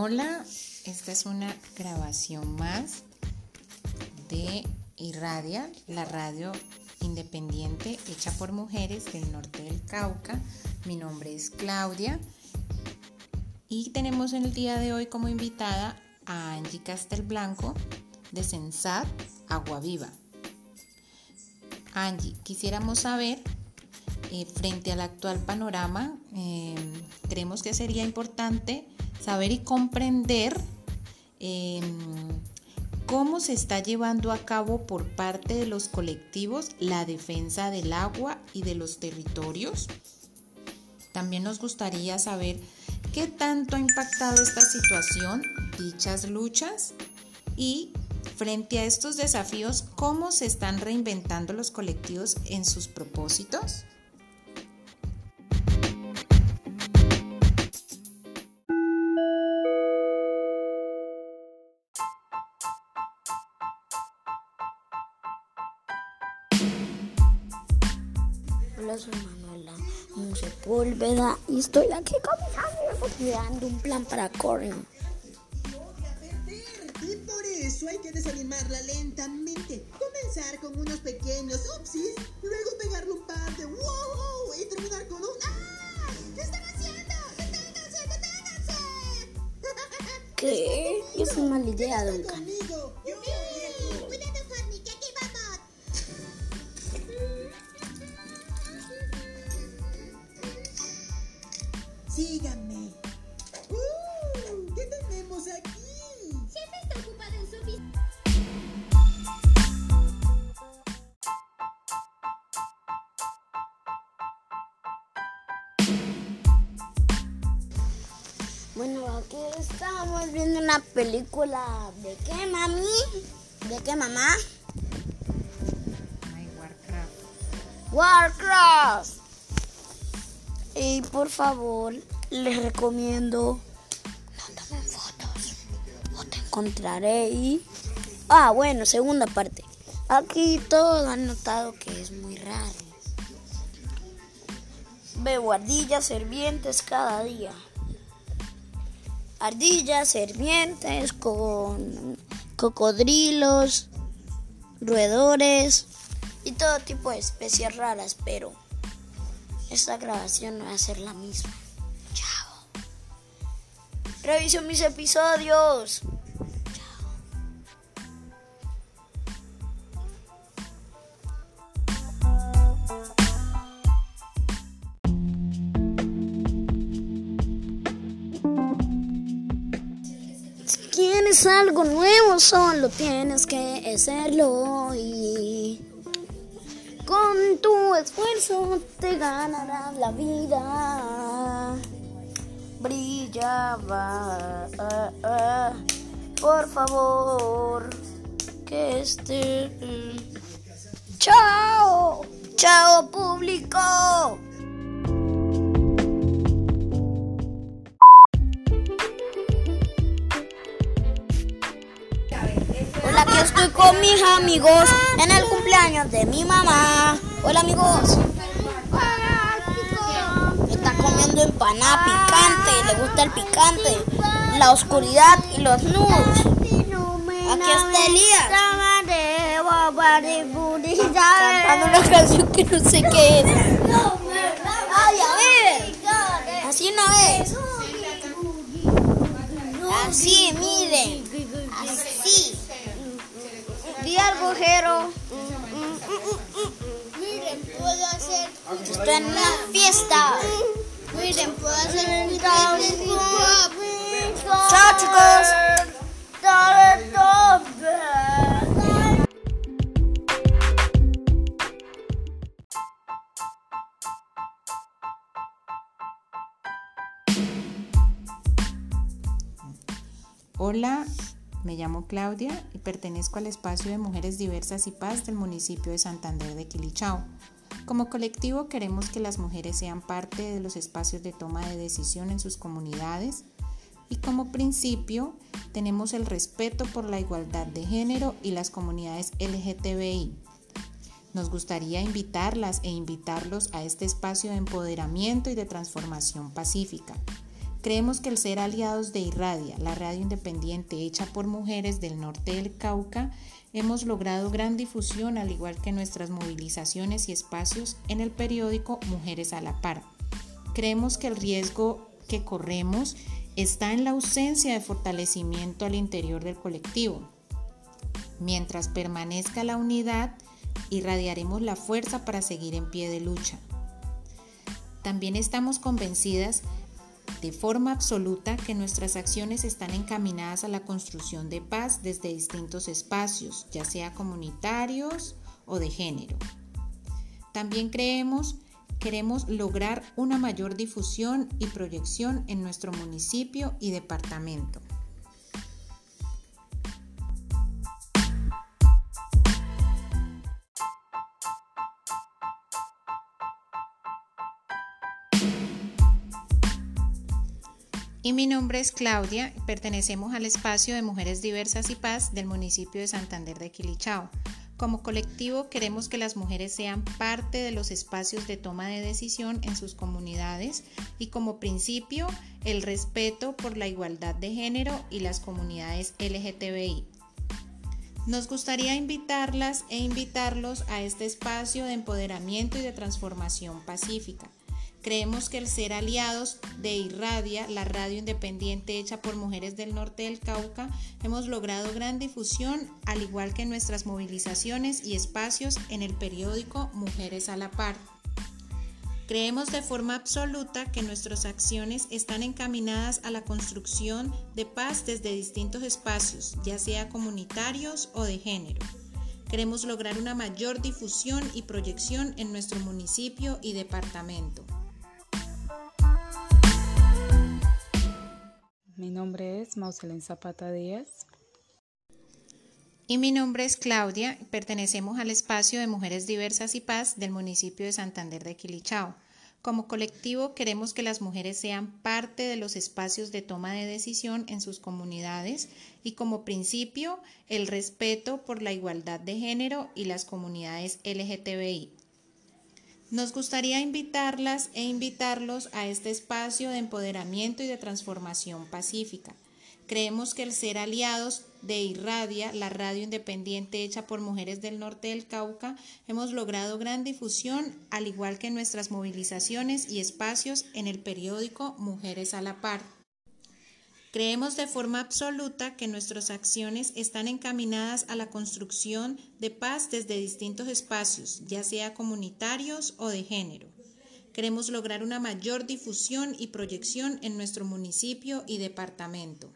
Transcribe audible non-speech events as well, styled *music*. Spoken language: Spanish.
Hola, esta es una grabación más de Irradia, la radio independiente hecha por mujeres del norte del Cauca. Mi nombre es Claudia y tenemos en el día de hoy como invitada a Angie Castelblanco de Sensat Agua Viva. Angie, quisiéramos saber, eh, frente al actual panorama, eh, creemos que sería importante saber y comprender em, cómo se está llevando a cabo por parte de los colectivos la defensa del agua y de los territorios. También nos gustaría saber qué tanto ha impactado esta situación, dichas luchas y frente a estos desafíos, cómo se están reinventando los colectivos en sus propósitos. Hola, soy Manuela Sepúlveda y estoy aquí con mis amigos un plan para Corin. Y por eso hay que desanimarla lentamente. Comenzar con unos pequeños upsis, luego pegarle un par de wow y terminar con un ¡Ah! ¿Qué están haciendo? ¡Deténganse! ¡Deténganse! ¿Qué? *laughs* Es una mala idea, Duncan. Síganme. Uh, ¿Qué tenemos aquí? Siempre está ocupado en su oficina. Bueno, aquí estamos viendo una película. ¿De qué, mami? ¿De qué, mamá? Ay, Warcraft. Warcraft. Y por favor, les recomiendo no tomen fotos o te encontraré y... Ah, bueno, segunda parte. Aquí todos han notado que es muy raro. Veo ardillas servientes cada día. Ardillas servientes con cocodrilos, roedores y todo tipo de especies raras, pero esta grabación no va a ser la misma. Chao. Revisen mis episodios. Si quieres algo nuevo, solo tienes que hacerlo y con tu esfuerzo te ganarás la vida. Brillaba, ah, ah, por favor, que esté. Chao, chao público. Hola, aquí estoy con mis amigos en el cumpleaños de mi mamá. Hola, amigos. Está comiendo empanada picante, le gusta el picante, la oscuridad y los nudos. Aquí está Elías. Cantando una canción que no sé qué es. Así no es. Así, miren. Así. Di algo, Jero. Estoy en una fiesta. Miren, puedo hacer hop. Chao, chicos. Hola, me llamo Claudia y pertenezco al espacio de Mujeres Diversas y Paz del municipio de Santander de Quilichao. Como colectivo queremos que las mujeres sean parte de los espacios de toma de decisión en sus comunidades y como principio tenemos el respeto por la igualdad de género y las comunidades LGTBI. Nos gustaría invitarlas e invitarlos a este espacio de empoderamiento y de transformación pacífica. Creemos que el ser aliados de Irradia, la radio independiente hecha por mujeres del norte del Cauca, hemos logrado gran difusión al igual que nuestras movilizaciones y espacios en el periódico Mujeres a la Par. Creemos que el riesgo que corremos está en la ausencia de fortalecimiento al interior del colectivo. Mientras permanezca la unidad, irradiaremos la fuerza para seguir en pie de lucha. También estamos convencidas de forma absoluta que nuestras acciones están encaminadas a la construcción de paz desde distintos espacios, ya sea comunitarios o de género. También creemos queremos lograr una mayor difusión y proyección en nuestro municipio y departamento. Y mi nombre es Claudia, pertenecemos al espacio de Mujeres Diversas y Paz del municipio de Santander de Quilichao. Como colectivo queremos que las mujeres sean parte de los espacios de toma de decisión en sus comunidades y como principio el respeto por la igualdad de género y las comunidades LGTBI. Nos gustaría invitarlas e invitarlos a este espacio de empoderamiento y de transformación pacífica Creemos que el ser aliados de Irradia, la radio independiente hecha por mujeres del norte del Cauca, hemos logrado gran difusión, al igual que nuestras movilizaciones y espacios en el periódico Mujeres a la Par. Creemos de forma absoluta que nuestras acciones están encaminadas a la construcción de paz desde distintos espacios, ya sea comunitarios o de género. Queremos lograr una mayor difusión y proyección en nuestro municipio y departamento. Mi nombre es Mauselén Zapata Díaz. Y mi nombre es Claudia, pertenecemos al espacio de Mujeres Diversas y Paz del municipio de Santander de Quilichao. Como colectivo queremos que las mujeres sean parte de los espacios de toma de decisión en sus comunidades y como principio el respeto por la igualdad de género y las comunidades LGTBI. Nos gustaría invitarlas e invitarlos a este espacio de empoderamiento y de transformación pacífica. Creemos que el ser aliados de Irradia, la radio independiente hecha por mujeres del norte del Cauca, hemos logrado gran difusión, al igual que nuestras movilizaciones y espacios en el periódico Mujeres a la Par. Creemos de forma absoluta que nuestras acciones están encaminadas a la construcción de paz desde distintos espacios, ya sea comunitarios o de género. Queremos lograr una mayor difusión y proyección en nuestro municipio y departamento.